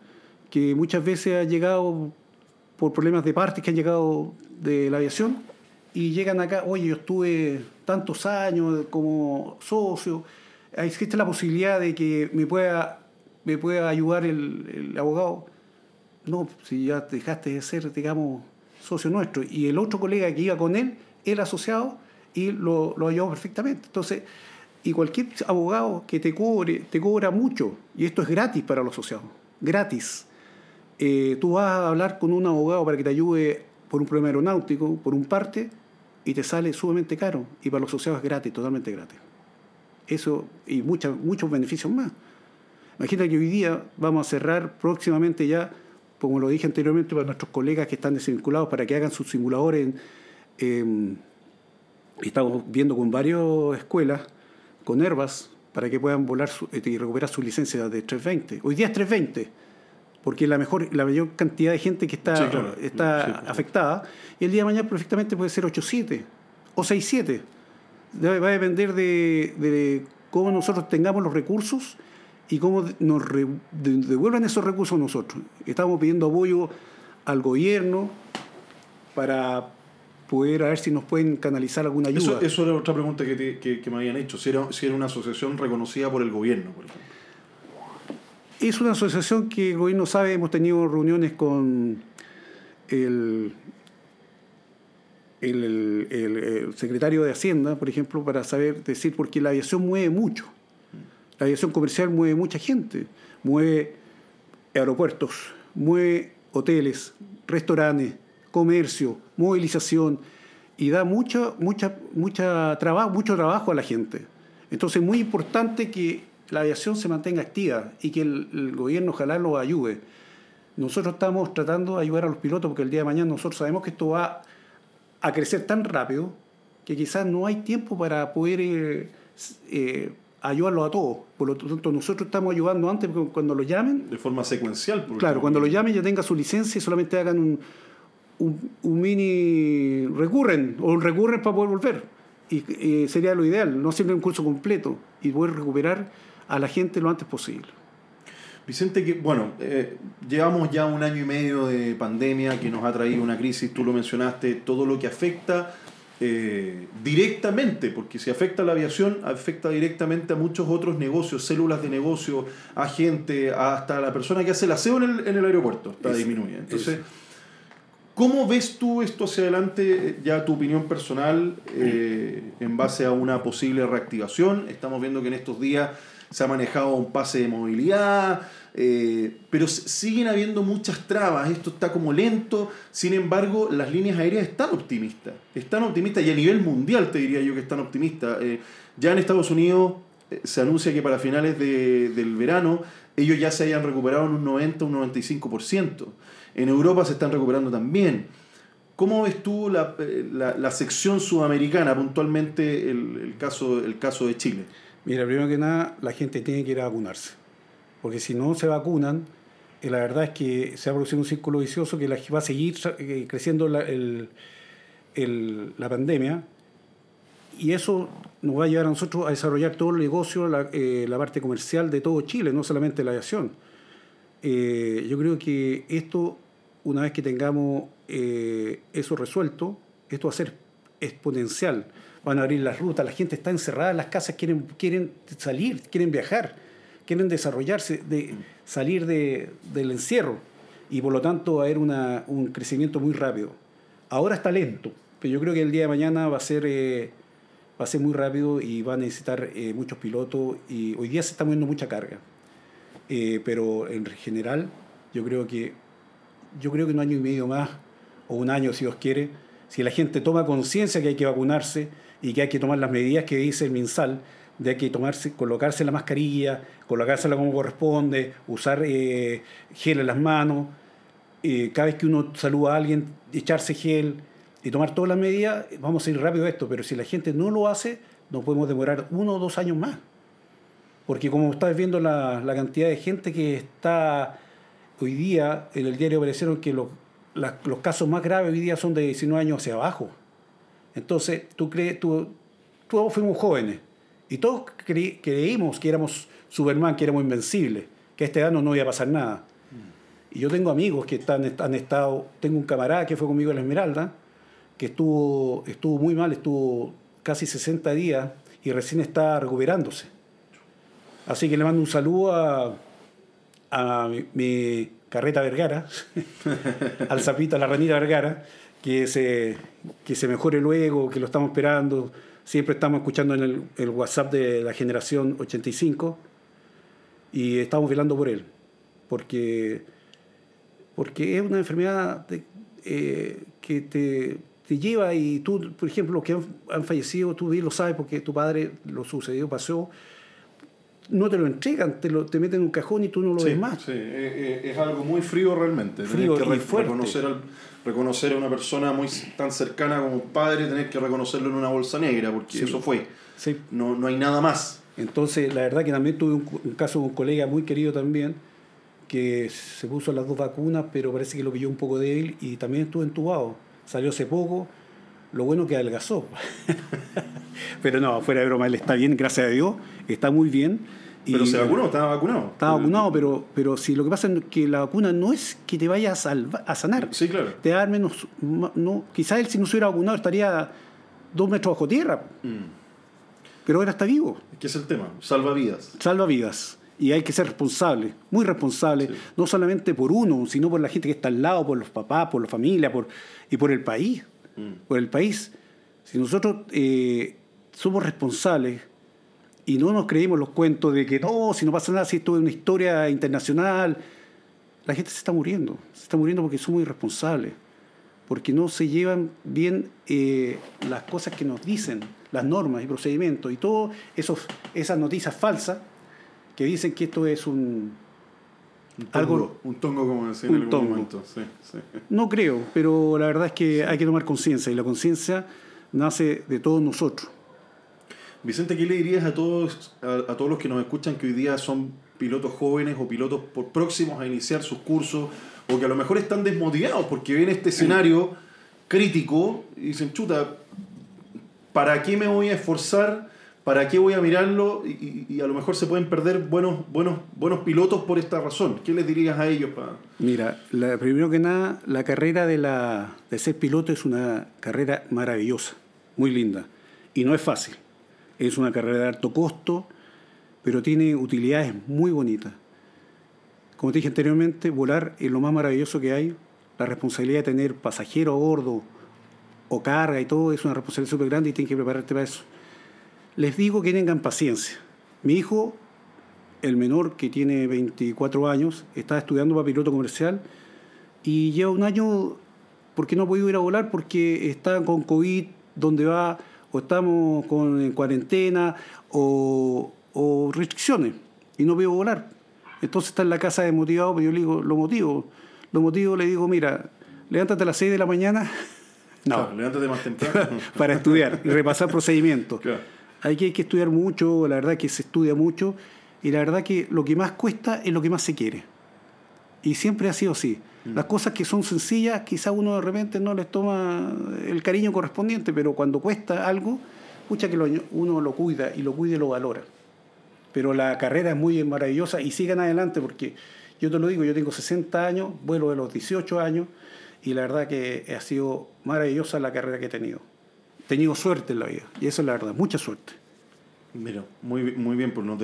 que muchas veces ha llegado por problemas de partes que han llegado de la aviación y llegan acá, oye, yo estuve tantos años como socio, existe la posibilidad de que me pueda, me pueda ayudar el, abogado. No, si ya dejaste de ser, digamos, socio nuestro. Y el otro colega que iba con él, el asociado, y lo, lo ayudó perfectamente. Entonces, y cualquier abogado que te cobre, te cobra mucho, y esto es gratis para los asociados, gratis. Eh, tú vas a hablar con un abogado para que te ayude por un problema aeronáutico, por un parte, y te sale sumamente caro. Y para los asociados es gratis, totalmente gratis. Eso y muchos muchos beneficios más. Imagínate que hoy día vamos a cerrar próximamente ya, como lo dije anteriormente, para nuestros colegas que están desvinculados para que hagan sus simuladores. estamos viendo con varias escuelas, con Airbus, para que puedan volar y recuperar su licencia de 320. Hoy día es 320 porque la, mejor, la mayor cantidad de gente que está, está afectada, y el día de mañana perfectamente puede ser 8-7 o 6-7. Va a depender de, de, cómo nosotros tengamos los recursos y cómo nos devuelvan esos recursos a nosotros. Estamos pidiendo apoyo al gobierno para poder a ver si nos pueden canalizar alguna ayuda. Eso, eso era otra pregunta que, que, que, me habían hecho, si era, si era una asociación reconocida por el gobierno, por ejemplo. Es una asociación que el gobierno sabe, hemos tenido reuniones con el, el, secretario de Hacienda, por ejemplo, para saber decir, porque la aviación mueve mucho. La aviación comercial mueve mucha gente, mueve aeropuertos, mueve hoteles, restaurantes, comercio, movilización y da mucho, mucha, mucha trabajo, mucho trabajo a la gente. Entonces es muy importante que la aviación se mantenga activa y que el, gobierno ojalá lo ayude. Nosotros estamos tratando de ayudar a los pilotos porque el día de mañana nosotros sabemos que esto va a crecer tan rápido que quizás no hay tiempo para poder eh, eh, ayudarlos a todos. Por lo tanto, nosotros estamos ayudando antes cuando lo llamen. De forma secuencial. claro, cuando lo llamen ya tenga su licencia y solamente hagan un, un, mini recurren o un recurren para poder volver. Y sería lo ideal, no hacer un curso completo y poder recuperar a la gente lo antes posible. Vicente, que bueno, eh, llevamos ya un año y medio de pandemia que nos ha traído una crisis, tú lo mencionaste, todo lo que afecta eh, directamente, porque si afecta a la aviación, afecta directamente a muchos otros negocios, células de negocio, a gente, hasta la persona que hace el aseo en el, en el aeropuerto, está disminuida. Entonces, ¿cómo ves tú esto hacia adelante, ya tu opinión personal, eh, en base a una posible reactivación? Estamos viendo que en estos días se ha manejado un pase de movilidad, eh, pero siguen habiendo muchas trabas, esto está como lento, sin embargo las líneas aéreas están optimistas, están optimistas y a nivel mundial te diría yo que están optimistas. Eh, ya en Estados Unidos eh, se anuncia que para finales del verano ellos ya se hayan recuperado en un 90, un 95%. En Europa se están recuperando también. ¿Cómo ves tú la, la, sección sudamericana, puntualmente el, el, caso, el caso de Chile? Mira, primero que nada, la gente tiene que ir a vacunarse. Porque si no se vacunan, eh, la verdad es que se ha producido un círculo vicioso que va a seguir eh, creciendo la, la pandemia. Y eso nos va a llevar a nosotros a desarrollar todo el negocio, la, eh, la parte comercial de todo Chile, no solamente la aviación. Yo creo que esto, una vez que tengamos eso resuelto, esto va a ser exponencial van a abrir las rutas, la gente está encerrada en las casas, quieren, quieren salir, quieren viajar, quieren desarrollarse, de, salir de, del encierro y por lo tanto va a haber una, un crecimiento muy rápido. Ahora está lento, pero yo creo que el día de mañana va a ser, eh, va a ser muy rápido y va a necesitar eh, muchos pilotos y hoy día se está moviendo mucha carga. Eh, pero en general yo creo que yo creo que un año y medio más o un año si Dios quiere si la gente toma conciencia que hay que vacunarse y que hay que tomar las medidas que dice el MinSal, de que tomarse, colocarse la mascarilla, colocársela como corresponde, usar eh, gel en las manos, eh, cada vez que uno saluda a alguien, echarse gel y tomar todas las medidas, vamos a ir rápido esto, pero si la gente no lo hace, nos podemos demorar uno o dos años más. Porque como estás viendo la, la cantidad de gente que está hoy día, en el diario aparecieron que los, los casos más graves hoy día son de 19 años hacia abajo. Entonces, tú crees, tú, todos fuimos jóvenes y todos creímos que éramos Superman, que éramos invencibles, que a este año no iba a pasar nada. Y yo tengo amigos que están, han estado, tengo un camarada que fue conmigo en la Esmeralda, que estuvo, estuvo muy mal, estuvo casi 60 días y recién está recuperándose. Así que le mando un saludo a, a mi, carreta Vergara, al sapito, a la ranita Vergara, que se, que se mejore luego, que lo estamos esperando. Siempre estamos escuchando en el, WhatsApp de la generación 85 y estamos velando por él, porque, porque es una enfermedad eh, que te, te, lleva y tú, por ejemplo, los que han, fallecido, tú bien lo sabes porque tu padre lo sucedió, pasó, no te lo entregan, te, lo, te meten en un cajón y tú no lo ves más. Sí, eh, eh, es algo muy frío realmente. Frío que y fuerte. Reconocer, reconocer a una persona muy tan cercana como un padre, tener que reconocerlo en una bolsa negra, porque eso fue. Sí. No, no hay nada más. Entonces, la verdad que también tuve un, caso de un colega muy querido también, que se puso las dos vacunas, pero parece que lo pilló un poco débil y también estuvo entubado. Salió hace poco, lo bueno que adelgazó. pero no, fuera de broma, él está bien, gracias a Dios, está muy bien ¿Pero se vacunó? ¿Estaba vacunado? Estaba vacunado, pero, pero si lo que pasa es que la vacuna no es que te vaya a, a sanar. Sí, claro. Te da menos... No, quizás él si no se hubiera vacunado estaría dos metros bajo tierra. Mm. Pero ahora está vivo. ¿Qué es el tema? Salva vidas. Salva vidas. Y hay que ser responsable, muy responsable, no solamente por uno, sino por la gente que está al lado, por los papás, por la familia por, y por el país. Mm. Por el país. Si nosotros eh, somos responsables, y no nos creímos los cuentos de que no, si no pasa nada, si esto es una historia internacional. La gente se está muriendo, se está muriendo porque somos irresponsables, porque no se llevan bien eh, las cosas que nos dicen, las normas y procedimientos, y todas esas noticias falsas que dicen que esto es un... Un tongo, algo, un tongo como decía en algún momento. Sí, sí. No creo, pero la verdad es que hay que tomar conciencia, y la conciencia nace de todos nosotros Vicente, ¿qué le dirías a todos, a, todos los que nos escuchan que hoy día son pilotos jóvenes o pilotos por próximos a iniciar sus cursos o que a lo mejor están desmotivados porque ven este escenario crítico y dicen, chuta, ¿para qué me voy a esforzar? ¿Para qué voy a mirarlo? Y, a lo mejor se pueden perder buenos, buenos, buenos pilotos por esta razón. ¿Qué les dirías a ellos? Para... Mira, primero que nada, la carrera de, la, de ser piloto es una carrera maravillosa muy linda. Y no es fácil. Es una carrera de alto costo, pero tiene utilidades muy bonitas. Como te dije anteriormente, volar es lo más maravilloso que hay. La responsabilidad de tener pasajero a bordo o carga y todo es una responsabilidad súper grande y tienes que prepararte para eso. Les digo que tengan paciencia. Mi hijo, el menor que tiene 24 años, está estudiando para piloto comercial y lleva un año porque no ha podido ir a volar porque está con COVID, donde va, o estamos con, en cuarentena o, o restricciones y no puedo volar. Entonces está en la casa desmotivado, pero yo le digo, lo motivo. Lo motivo, le digo, mira, levántate a las 6 de la mañana. No, levántate más temprano. para estudiar y repasar procedimientos. Hay, que, hay que estudiar mucho, la verdad que se estudia mucho, y la verdad que lo que más cuesta es lo que más se quiere. Y siempre ha sido así. Mm. Las cosas que son sencillas, quizá uno de repente no les toma el cariño correspondiente, pero cuando cuesta algo, escucha que uno lo cuida y lo cuida y lo valora. Pero la carrera es muy maravillosa y sigan adelante porque yo te lo digo, yo tengo 60 años, vuelo de los 18 años y la verdad que ha sido maravillosa la carrera que he tenido. He tenido suerte en la vida y eso es la verdad, mucha suerte. Mira, muy, muy bien, pues nos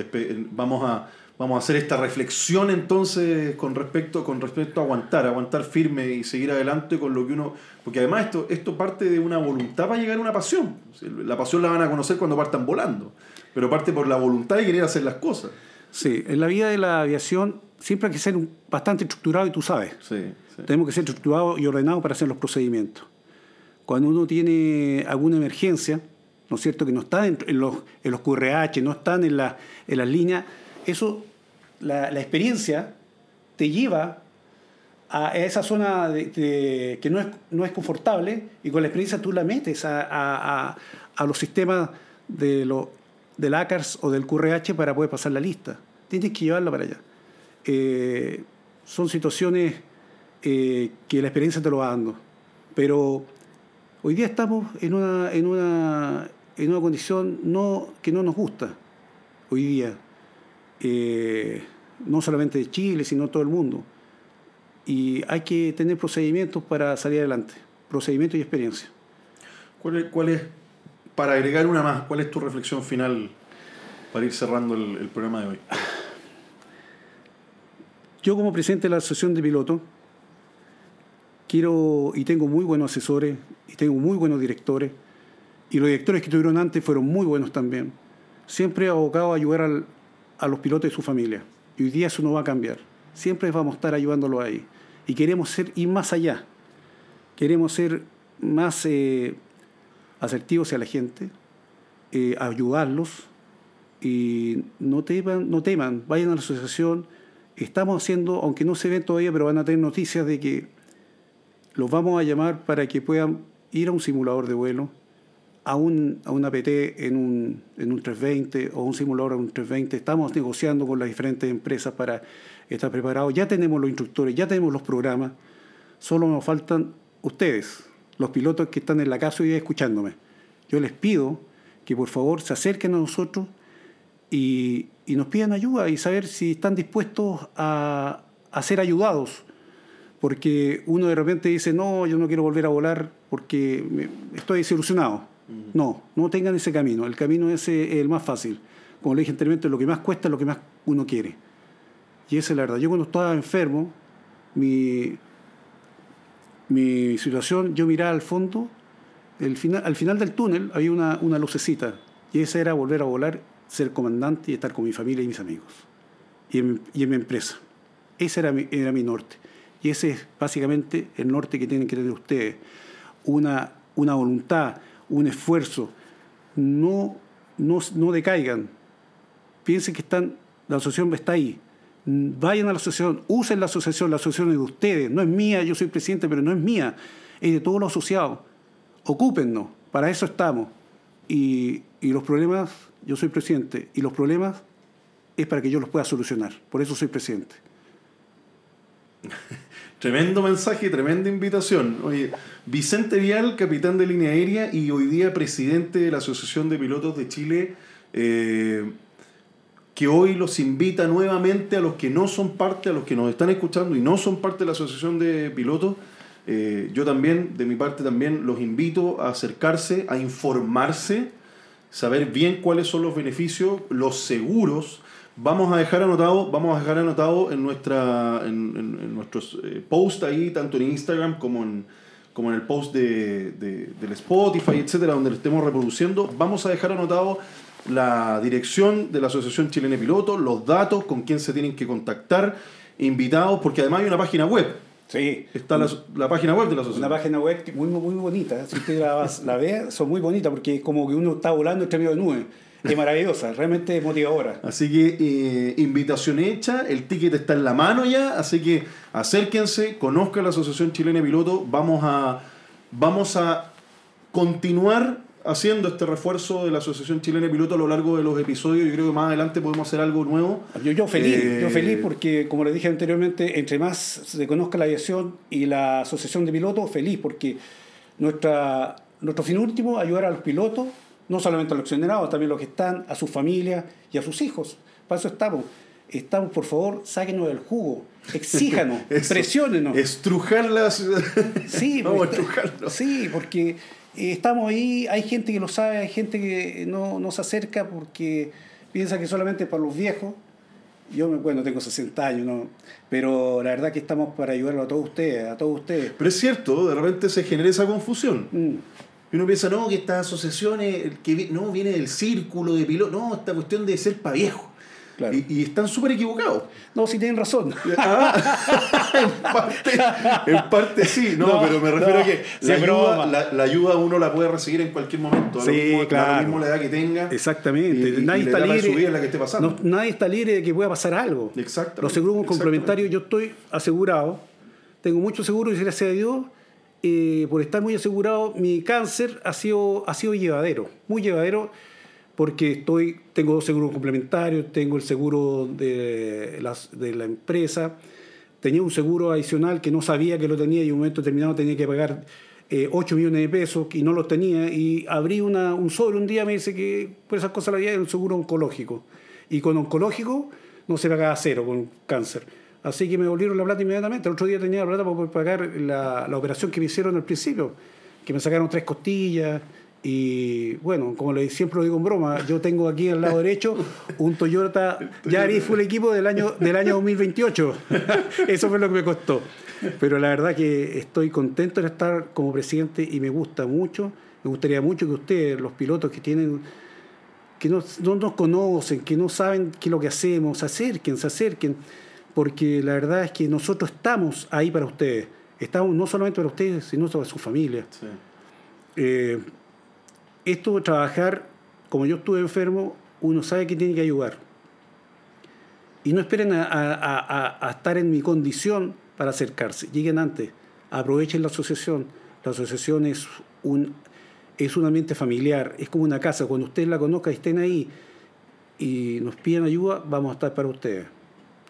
vamos a vamos a hacer esta reflexión entonces con respecto, con respecto a aguantar, aguantar firme y seguir adelante con lo que uno... Porque además esto, esto parte de una voluntad para llegar a una pasión. La pasión la van a conocer cuando partan volando, pero parte por la voluntad de querer hacer las cosas. Sí, en la vida de la aviación siempre hay que ser bastante estructurado y tú sabes. Sí, Tenemos que ser estructurados y ordenados para hacer los procedimientos. Cuando uno tiene alguna emergencia, ¿no es cierto? Que no está en, los, en los QRH, no están en, la, en las líneas, eso la, experiencia te lleva a esa zona que no es, no es confortable y con la experiencia tú la metes a, los sistemas de lo, del ACARS o del QRH para poder pasar la lista. Tienes que llevarla para allá. Eh, son situaciones eh, que la experiencia te lo va dando. Pero hoy día estamos en una, en una, en una condición no, que no nos gusta. Hoy día eh, no solamente de Chile, sino todo el mundo. Y hay que tener procedimientos para salir adelante, procedimientos y experiencia. ¿Cuál es, para agregar una más, cuál es tu reflexión final para ir cerrando el, programa de hoy? Yo como presidente de la Asociación de Pilotos, quiero y tengo muy buenos asesores y tengo muy buenos directores y los directores que tuvieron antes fueron muy buenos también. Siempre he abocado a ayudar a los pilotos y su familia. Y hoy día eso no va a cambiar. Siempre vamos a estar ayudándolo ahí. Y queremos ser, ir más allá. Queremos ser más eh, asertivos hacia la gente, eh, ayudarlos y no teman, no teman, vayan a la asociación. Estamos haciendo, aunque no se ve todavía, pero van a tener noticias de que los vamos a llamar para que puedan ir a un simulador de vuelo, a un, a un APT en un, en un 320 o un simulador en un 320. Estamos negociando con las diferentes empresas para estar preparados. Ya tenemos los instructores, ya tenemos los programas. Solo nos faltan ustedes, los pilotos que están en la casa hoy escuchándome. Yo les pido que por favor se acerquen a nosotros y, y nos pidan ayuda y saber si están dispuestos a, a ser ayudados porque uno de repente dice, no, yo no quiero volver a volar porque estoy desilusionado. No, no tengan ese camino. El camino es el más fácil. Como le dije anteriormente, lo que más cuesta es lo que más uno quiere. Y esa es la verdad. Yo cuando estaba enfermo, mi, situación, yo miraba al fondo, al final del túnel había una, una lucecita. Y esa era volver a volar, ser comandante y estar con mi familia y mis amigos. Y en, mi empresa. Ese era mi, norte. Y ese es básicamente el norte que tienen que tener ustedes. Una voluntad, un esfuerzo. No, no, no decaigan. Piensen que están, la asociación está ahí. Vayan a la asociación, usen la asociación, la asociación es de ustedes. No es mía, yo soy presidente, pero no es mía. Es de todos los asociados. Ocúpennos, para eso estamos. Y, y los problemas, yo soy presidente, y los problemas es para que yo los pueda solucionar. Por eso soy presidente. Tremendo mensaje, tremenda invitación. Oye, Vicente Vial, capitán de línea aérea y hoy día presidente de la Asociación de Pilotos de Chile, eh, que hoy los invita nuevamente a los que no son parte, a los que nos están escuchando y no son parte de la Asociación de Pilotos, Eh, yo también, de mi parte también, los invito a acercarse, a informarse, saber bien cuáles son los beneficios, los seguros. Vamos a dejar anotado, vamos a dejar anotado en, nuestra, en, nuestros eh, posts ahí, tanto en Instagram como en, como en el post de, del Spotify, etcétera, donde lo estemos reproduciendo. Vamos a dejar anotado la dirección de la Asociación Chilena de Pilotos, los datos, con quién se tienen que contactar, invitados, porque además hay una página web. Sí. Está la, página web de la asociación. Una página web muy, muy bonita. Si usted la, la ve, son muy bonitas porque es como que uno está volando entre medio de nubes. Es maravillosa, realmente motivadora. Así que eh, invitación hecha, el ticket está en la mano ya, así que acérquense, conozcan la Asociación Chilena de Pilotos, vamos a, vamos a continuar haciendo este refuerzo de la Asociación Chilena de Pilotos a lo largo de los episodios. Yo creo que más adelante podemos hacer algo nuevo. Yo, yo feliz, yo eh, feliz porque, como le dije anteriormente, entre más se conozca la aviación y la Asociación de Pilotos, feliz porque nuestra, nuestro fin último, ayudar a los pilotos no solamente a los exonerados, también a los que están, a sus familias y a sus hijos. Para eso estamos. Estamos, por favor, sáquenos del jugo, exíjanos, presionenos. Estrujarlas. Sí, Vamos a Sí, porque eh, estamos ahí, hay gente que lo sabe, hay gente que no, no se acerca porque piensa que solamente para los viejos. Yo, bueno, tengo 60 años, ¿no? pero la verdad que estamos para ayudarlo a todos ustedes, a todos ustedes. Pero es cierto, de repente se genera esa confusión. Mm. Y uno piensa, no, que estas asociaciones, que no, viene del círculo de pilotos, no, esta cuestión de ser para viejo. Y, están súper equivocados. No, si tienen razón. Ah, en, parte, sí, no, pero me refiero a que la ayuda, la, ayuda, uno la puede recibir en cualquier momento. Sí, claro. la misma edad que tenga. Exactamente. nadie está libre. la que esté pasando. nadie está libre de que pueda pasar algo. Exacto. Los seguros complementarios, yo estoy asegurado. Tengo mucho seguro y gracias a Dios eh, por estar muy asegurado, mi cáncer ha sido, ha sido llevadero, muy llevadero, porque estoy, tengo dos seguros complementarios, tengo el seguro de, de la empresa, tenía un seguro adicional que no sabía que lo tenía y en un momento determinado tenía que pagar 8 eh, millones de pesos y no los tenía y abrí una, un sobre un día me dice que por esas cosas la había un seguro oncológico. Y con oncológico no se pagaba cero con cáncer Así que me volvieron la plata inmediatamente. El otro día tenía la plata para pagar la, la operación que me hicieron al principio, que me sacaron tres costillas. Y bueno, como siempre lo digo en broma, yo tengo aquí al lado derecho un Toyota Yaris Full Equipo del año, del año 2028. Eso fue lo que me costó. Pero la verdad que estoy contento de estar como presidente y me gusta mucho. Me gustaría mucho que ustedes, los pilotos que tienen que no, no nos conocen, que no saben qué es lo que hacemos, se acerquen, se acerquen porque la verdad es que nosotros estamos ahí para ustedes. Estamos no solamente para ustedes, sino para su familia. Eh, esto de trabajar, como yo estuve enfermo, uno sabe que tiene que ayudar. Y no esperen a, estar en mi condición para acercarse. Lleguen antes, aprovechen la asociación. La asociación es un, es un ambiente familiar, es como una casa. Cuando ustedes la conozcan y estén ahí y nos piden ayuda, vamos a estar para ustedes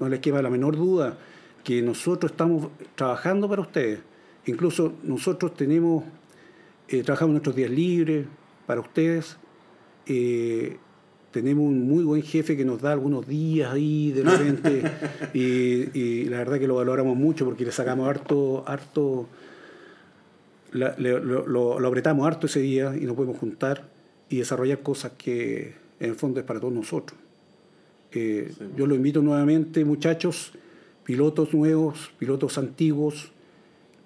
no les queda la menor duda que nosotros estamos trabajando para ustedes. Incluso nosotros tenemos, eh, trabajamos nuestros días libres para ustedes. Eh, tenemos un muy buen jefe que nos da algunos días ahí de repente y, la verdad que lo valoramos mucho porque le sacamos harto, harto lo, lo, apretamos harto ese día y nos podemos juntar y desarrollar cosas que en el fondo es para todos nosotros. Eh, yo lo invito nuevamente, muchachos, pilotos nuevos, pilotos antiguos,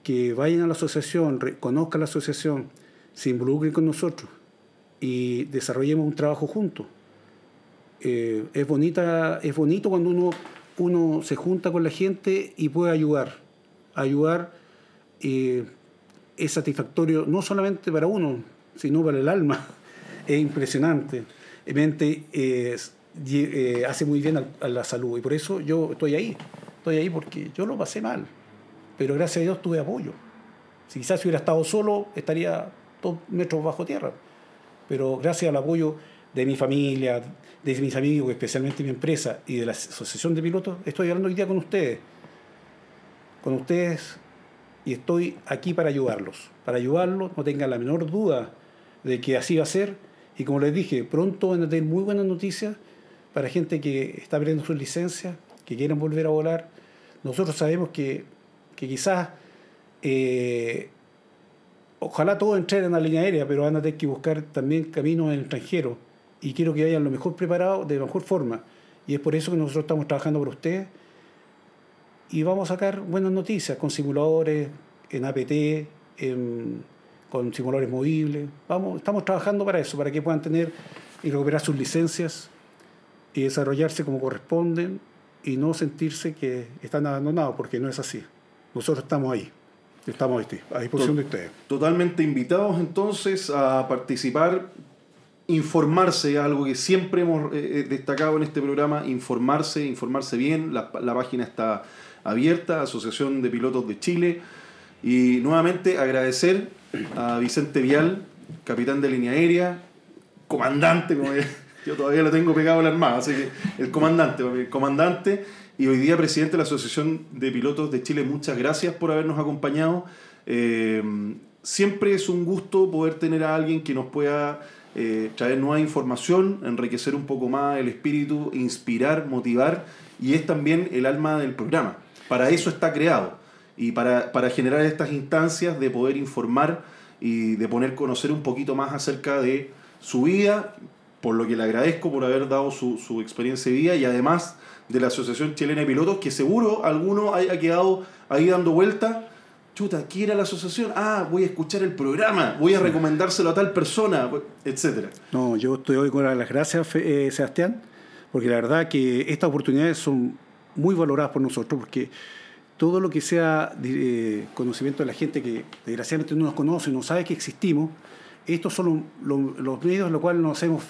que vayan a la asociación, reconozcan la asociación, se involucren con nosotros y desarrollemos un trabajo juntos. Eh, es, bonita, es bonito cuando uno, uno se junta con la gente y puede ayudar. Ayudar eh, es satisfactorio no solamente para uno, sino para el alma. Es impresionante. Mente, eh, hace muy bien a, la salud. Y por eso yo estoy ahí. Estoy ahí porque yo lo pasé mal. Pero gracias a Dios tuve apoyo. Si quizás hubiera estado solo, estaría dos metros bajo tierra. Pero gracias al apoyo de mi familia, de mis amigos, especialmente mi empresa y de la Asociación de Pilotos, estoy hablando hoy día con ustedes. Con ustedes y estoy aquí para ayudarlos. Para ayudarlos, no tengan la menor duda de que así va a ser. Y como les dije, pronto van a tener muy buenas noticias para gente que está abriendo su licencia, que quieren volver a volar. Nosotros sabemos que, quizás Eh, ojalá todos entren en la línea aérea, pero van a tener que buscar también caminos en el extranjero. Y quiero que vayan lo mejor preparados, de la mejor forma. Y es por eso que nosotros estamos trabajando por ustedes. Y vamos a sacar buenas noticias con simuladores, en APT, con simuladores movibles. Vamos, estamos trabajando para eso, para que puedan tener y recuperar sus licencias y desarrollarse como corresponden y no sentirse que están abandonados, porque no es así. Nosotros estamos ahí. Estamos a disposición de ustedes. Totalmente invitados entonces a participar, informarse, algo que siempre hemos eh, eh, destacado en este programa, informarse, informarse bien. La, la página está abierta, Asociación de Pilotos de Chile. Y nuevamente agradecer a Vicente Vial, capitán de línea aérea, comandante, como yo todavía lo tengo pegado a la armada, así que el comandante, el comandante y hoy día presidente de la Asociación de Pilotos de Chile, muchas gracias por habernos acompañado. Eh, siempre es un gusto poder tener a alguien que nos pueda eh, traer nueva información, enriquecer un poco más el espíritu, inspirar, motivar, y es también el alma del programa. Para eso está creado y para, generar estas instancias de poder informar y de poner conocer un poquito más acerca de su vida, por lo que le agradezco por haber dado su, su experiencia de vida y además de la Asociación Chilena de Pilotos, que seguro alguno haya quedado ahí dando vuelta. Chuta, ¿qué era la asociación? Ah, voy a escuchar el programa, voy a recomendárselo a tal persona, etcétera. No, yo estoy hoy con las gracias, eh, Sebastián, porque la verdad que estas oportunidades son muy valoradas por nosotros, porque todo lo que sea eh, conocimiento de la gente que desgraciadamente no nos conoce, no sabe que existimos, estos son los medios en los cuales nos hemos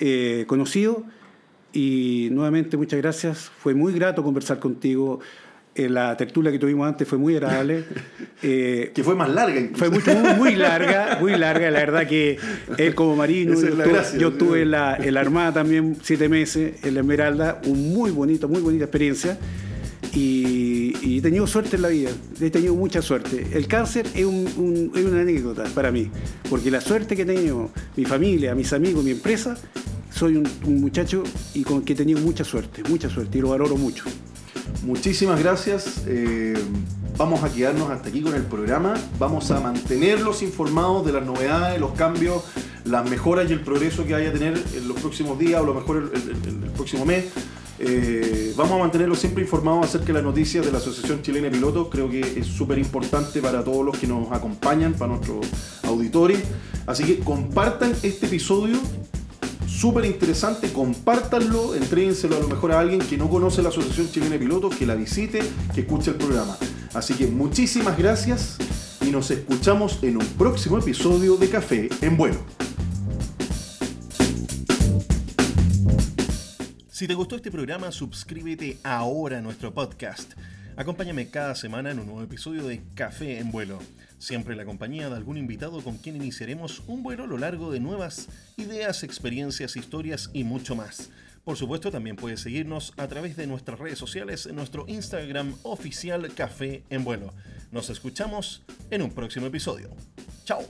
eh, conocido y nuevamente muchas gracias. Fue muy grato conversar contigo. Eh, la tertulia que tuvimos antes fue muy agradable. Eh, que fue más larga. Fue muy, muy, larga, muy larga. La verdad que él como marino, yo, tuve en la, en la Armada también siete meses, en la Esmeralda, un muy bonito, muy bonita experiencia. Y, he tenido suerte en la vida, he tenido mucha suerte. El cáncer es, un, es una anécdota para mí, porque la suerte que he tenido, mi familia, mis amigos, mi empresa, soy un, muchacho y con que he tenido mucha suerte, mucha suerte y lo valoro mucho. Muchísimas gracias. Eh, vamos a quedarnos hasta aquí con el programa. Vamos a mantenerlos informados de las novedades, los cambios, las mejoras y el progreso que vaya a tener en los próximos días o lo mejor el, próximo mes. Eh, vamos a mantenerlos siempre informados acerca de las noticias de la Asociación Chilena de Pilotos. Creo que es súper importante para todos los que nos acompañan, para nuestros auditores. Así que compartan este episodio súper interesante, compártanlo, entréguenselo a lo mejor a alguien que no conoce la Asociación Chilena de Pilotos, que la visite, que escuche el programa. Así que muchísimas gracias y nos escuchamos en un próximo episodio de Café en Vuelo. Si te gustó este programa, suscríbete ahora a nuestro podcast. Acompáñame cada semana en un nuevo episodio de Café en Vuelo siempre la compañía de algún invitado con quien iniciaremos un vuelo a lo largo de nuevas ideas, experiencias, historias y mucho más. Por supuesto, también puedes seguirnos a través de nuestras redes sociales en nuestro Instagram oficial Café en Vuelo. Nos escuchamos en un próximo episodio. ¡Chao!